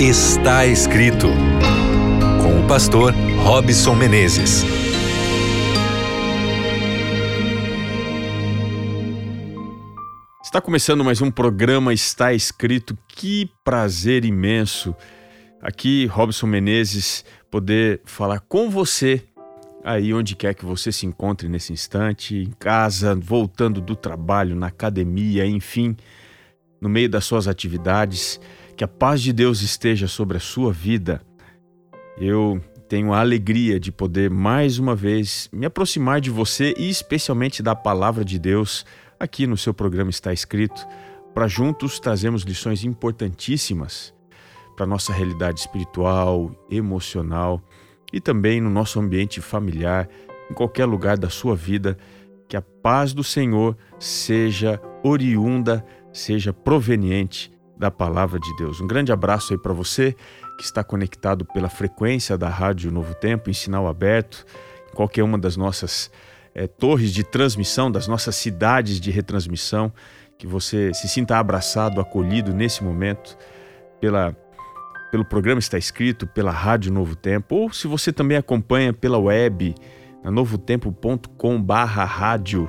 Está escrito com o pastor Robson Menezes. Está começando mais um programa Está Escrito. Que prazer imenso aqui, Robson Menezes, poder falar com você aí onde quer que você se encontre nesse instante, em casa, voltando do trabalho, na academia, enfim, no meio das suas atividades. Que a paz de Deus esteja sobre a sua vida. Eu tenho a alegria de poder mais uma vez me aproximar de você e especialmente da palavra de Deus aqui no seu programa está escrito, para juntos trazermos lições importantíssimas para nossa realidade espiritual, emocional e também no nosso ambiente familiar, em qualquer lugar da sua vida, que a paz do Senhor seja oriunda, seja proveniente da palavra de Deus. Um grande abraço aí para você que está conectado pela frequência da Rádio Novo Tempo, em sinal aberto, em qualquer uma das nossas é, torres de transmissão, das nossas cidades de retransmissão, que você se sinta abraçado, acolhido nesse momento pela, pelo programa Está Escrito, pela Rádio Novo Tempo, ou se você também acompanha pela web, na novotempo.com barra rádio,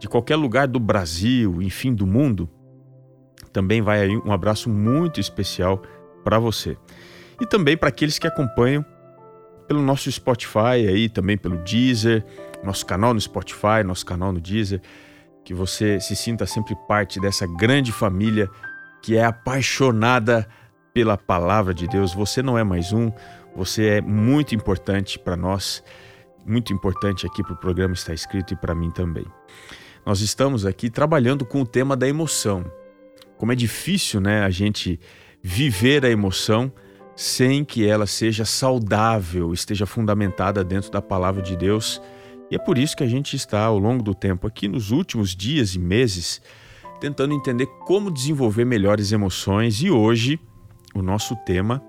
de qualquer lugar do Brasil, enfim, do mundo, também vai aí um abraço muito especial para você. E também para aqueles que acompanham pelo nosso Spotify aí, também pelo Deezer, nosso canal no Spotify, nosso canal no Deezer, que você se sinta sempre parte dessa grande família que é apaixonada pela palavra de Deus. Você não é mais um, você é muito importante para nós, muito importante aqui para o programa está escrito e para mim também. Nós estamos aqui trabalhando com o tema da emoção como é difícil, né, a gente viver a emoção sem que ela seja saudável, esteja fundamentada dentro da palavra de Deus. E é por isso que a gente está ao longo do tempo aqui nos últimos dias e meses tentando entender como desenvolver melhores emoções e hoje o nosso tema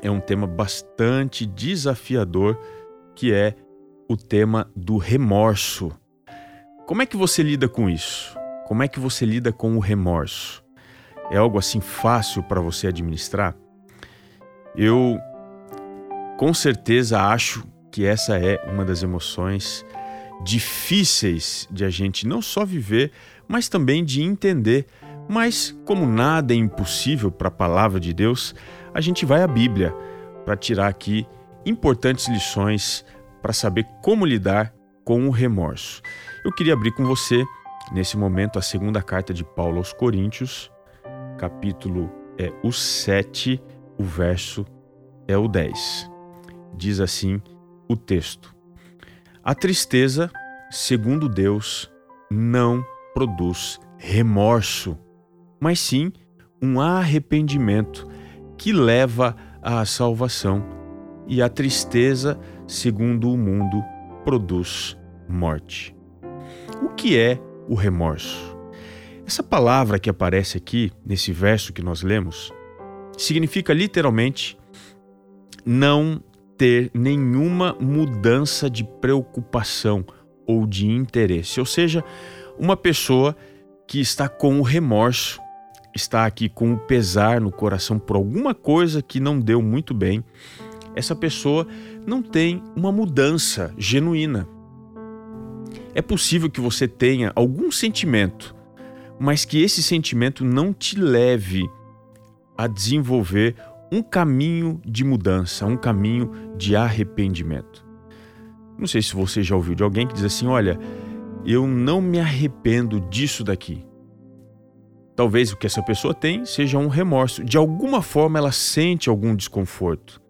é um tema bastante desafiador, que é o tema do remorso. Como é que você lida com isso? Como é que você lida com o remorso? É algo assim fácil para você administrar? Eu com certeza acho que essa é uma das emoções difíceis de a gente não só viver, mas também de entender. Mas, como nada é impossível para a palavra de Deus, a gente vai à Bíblia para tirar aqui importantes lições para saber como lidar com o remorso. Eu queria abrir com você, nesse momento, a segunda carta de Paulo aos Coríntios, capítulo é o 7, o verso é o 10. Diz assim o texto: A tristeza, segundo Deus, não produz remorso, mas sim um arrependimento que leva à salvação, e a tristeza, segundo o mundo, produz morte. O que é o remorso? Essa palavra que aparece aqui, nesse verso que nós lemos, significa literalmente não ter nenhuma mudança de preocupação ou de interesse. Ou seja, uma pessoa que está com o remorso, está aqui com o pesar no coração por alguma coisa que não deu muito bem, essa pessoa não tem uma mudança genuína. É possível que você tenha algum sentimento mas que esse sentimento não te leve a desenvolver um caminho de mudança, um caminho de arrependimento. Não sei se você já ouviu de alguém que diz assim: olha, eu não me arrependo disso daqui. Talvez o que essa pessoa tem seja um remorso. De alguma forma ela sente algum desconforto.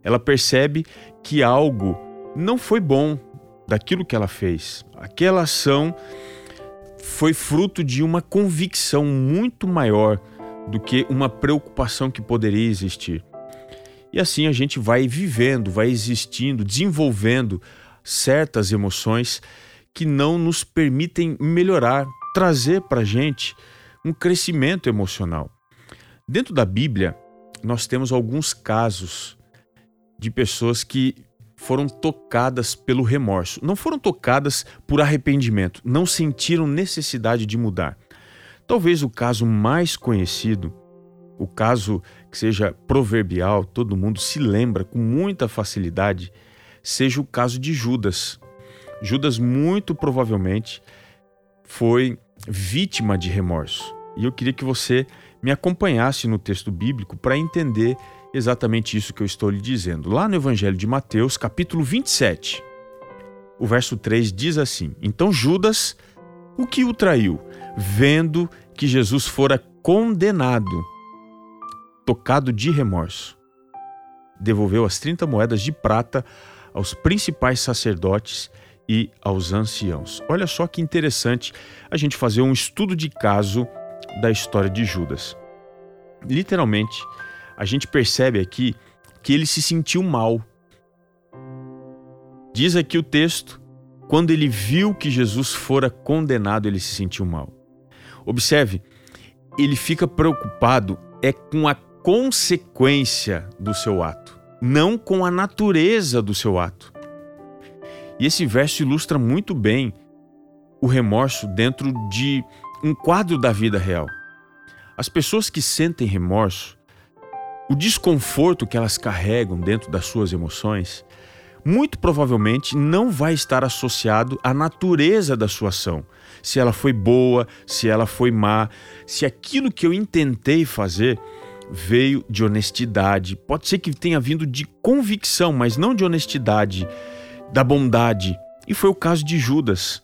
Ela percebe que algo não foi bom daquilo que ela fez. Aquela ação foi fruto de uma convicção muito maior do que uma preocupação que poderia existir. E assim a gente vai vivendo, vai existindo, desenvolvendo certas emoções que não nos permitem melhorar, trazer para a gente um crescimento emocional. Dentro da Bíblia, nós temos alguns casos de pessoas que foram tocadas pelo remorso. Não foram tocadas por arrependimento, não sentiram necessidade de mudar. Talvez o caso mais conhecido o caso que seja proverbial, todo mundo se lembra com muita facilidade, seja o caso de Judas. Judas, muito provavelmente, foi vítima de remorso. E eu queria que você me acompanhasse no texto bíblico para entender exatamente isso que eu estou lhe dizendo. Lá no Evangelho de Mateus, capítulo 27, o verso 3 diz assim: Então Judas, o que o traiu, vendo que Jesus fora condenado, tocado de remorso, devolveu as 30 moedas de prata aos principais sacerdotes e aos anciãos. Olha só que interessante a gente fazer um estudo de caso da história de Judas. Literalmente, a gente percebe aqui que ele se sentiu mal. Diz aqui o texto: quando ele viu que Jesus fora condenado, ele se sentiu mal. Observe, ele fica preocupado é com a consequência do seu ato, não com a natureza do seu ato. E esse verso ilustra muito bem o remorso dentro de um quadro da vida real. As pessoas que sentem remorso o desconforto que elas carregam dentro das suas emoções, muito provavelmente não vai estar associado à natureza da sua ação. Se ela foi boa, se ela foi má, se aquilo que eu intentei fazer veio de honestidade. Pode ser que tenha vindo de convicção, mas não de honestidade, da bondade. E foi o caso de Judas.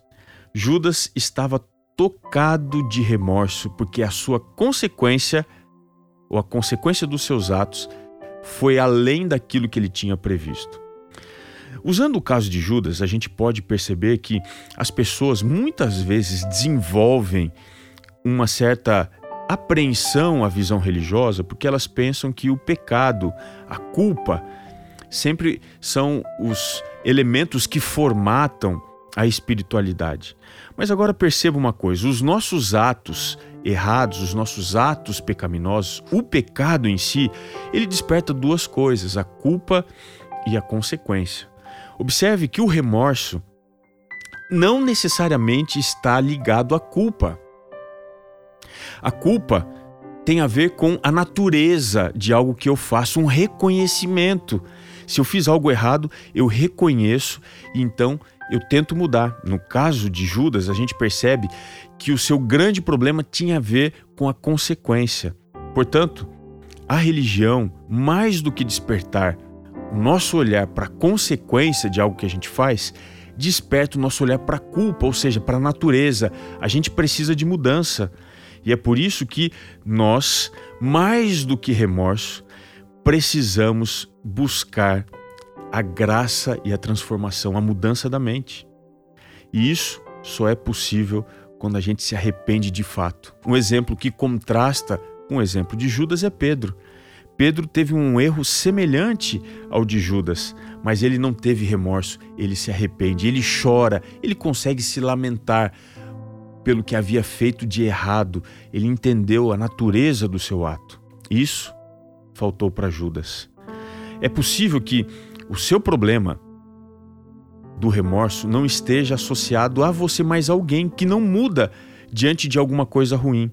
Judas estava tocado de remorso porque a sua consequência ou a consequência dos seus atos foi além daquilo que ele tinha previsto. Usando o caso de Judas, a gente pode perceber que as pessoas muitas vezes desenvolvem uma certa apreensão à visão religiosa porque elas pensam que o pecado, a culpa, sempre são os elementos que formatam a espiritualidade. Mas agora perceba uma coisa: os nossos atos errados, os nossos atos pecaminosos, o pecado em si, ele desperta duas coisas: a culpa e a consequência. Observe que o remorso não necessariamente está ligado à culpa. A culpa tem a ver com a natureza de algo que eu faço, um reconhecimento. Se eu fiz algo errado, eu reconheço e então eu tento mudar. No caso de Judas, a gente percebe que o seu grande problema tinha a ver com a consequência. Portanto, a religião, mais do que despertar o nosso olhar para a consequência de algo que a gente faz, desperta o nosso olhar para a culpa, ou seja, para a natureza. A gente precisa de mudança. E é por isso que nós, mais do que remorso, precisamos buscar a graça e a transformação, a mudança da mente. E isso só é possível quando a gente se arrepende de fato. Um exemplo que contrasta com o exemplo de Judas é Pedro. Pedro teve um erro semelhante ao de Judas, mas ele não teve remorso, ele se arrepende, ele chora, ele consegue se lamentar pelo que havia feito de errado, ele entendeu a natureza do seu ato. Isso faltou para Judas. É possível que o seu problema do remorso não esteja associado a você mais alguém que não muda diante de alguma coisa ruim.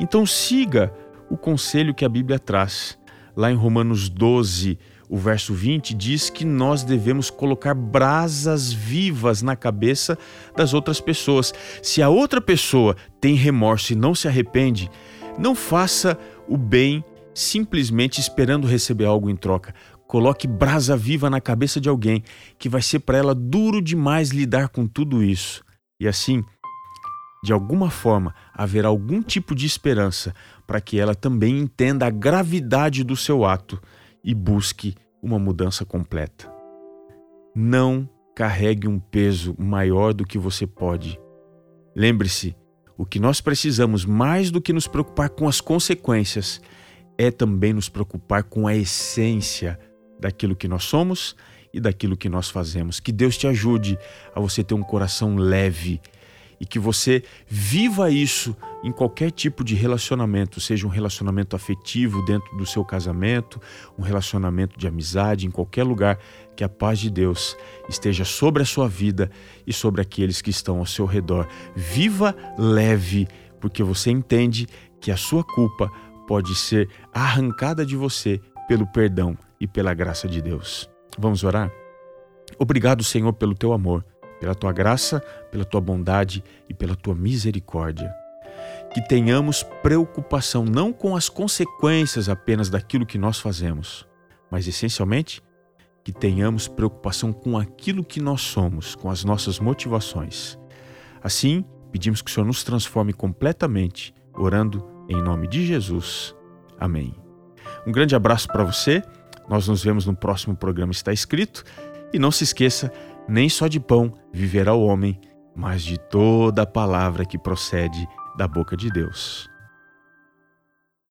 Então siga o conselho que a Bíblia traz. Lá em Romanos 12, o verso 20 diz que nós devemos colocar brasas vivas na cabeça das outras pessoas. Se a outra pessoa tem remorso e não se arrepende, não faça o bem simplesmente esperando receber algo em troca. Coloque brasa viva na cabeça de alguém que vai ser para ela duro demais lidar com tudo isso. E assim, de alguma forma, haverá algum tipo de esperança para que ela também entenda a gravidade do seu ato e busque uma mudança completa. Não carregue um peso maior do que você pode. Lembre-se, o que nós precisamos mais do que nos preocupar com as consequências é também nos preocupar com a essência daquilo que nós somos e daquilo que nós fazemos. Que Deus te ajude a você ter um coração leve e que você viva isso em qualquer tipo de relacionamento, seja um relacionamento afetivo dentro do seu casamento, um relacionamento de amizade, em qualquer lugar, que a paz de Deus esteja sobre a sua vida e sobre aqueles que estão ao seu redor. Viva leve, porque você entende que a sua culpa pode ser arrancada de você pelo perdão e pela graça de Deus. Vamos orar? Obrigado, Senhor, pelo teu amor, pela tua graça, pela tua bondade e pela tua misericórdia. Que tenhamos preocupação não com as consequências apenas daquilo que nós fazemos, mas essencialmente que tenhamos preocupação com aquilo que nós somos, com as nossas motivações. Assim, pedimos que o Senhor nos transforme completamente, orando em nome de Jesus. Amém. Um grande abraço para você. Nós nos vemos no próximo programa Está Escrito. E não se esqueça: nem só de pão viverá o homem, mas de toda a palavra que procede da boca de Deus.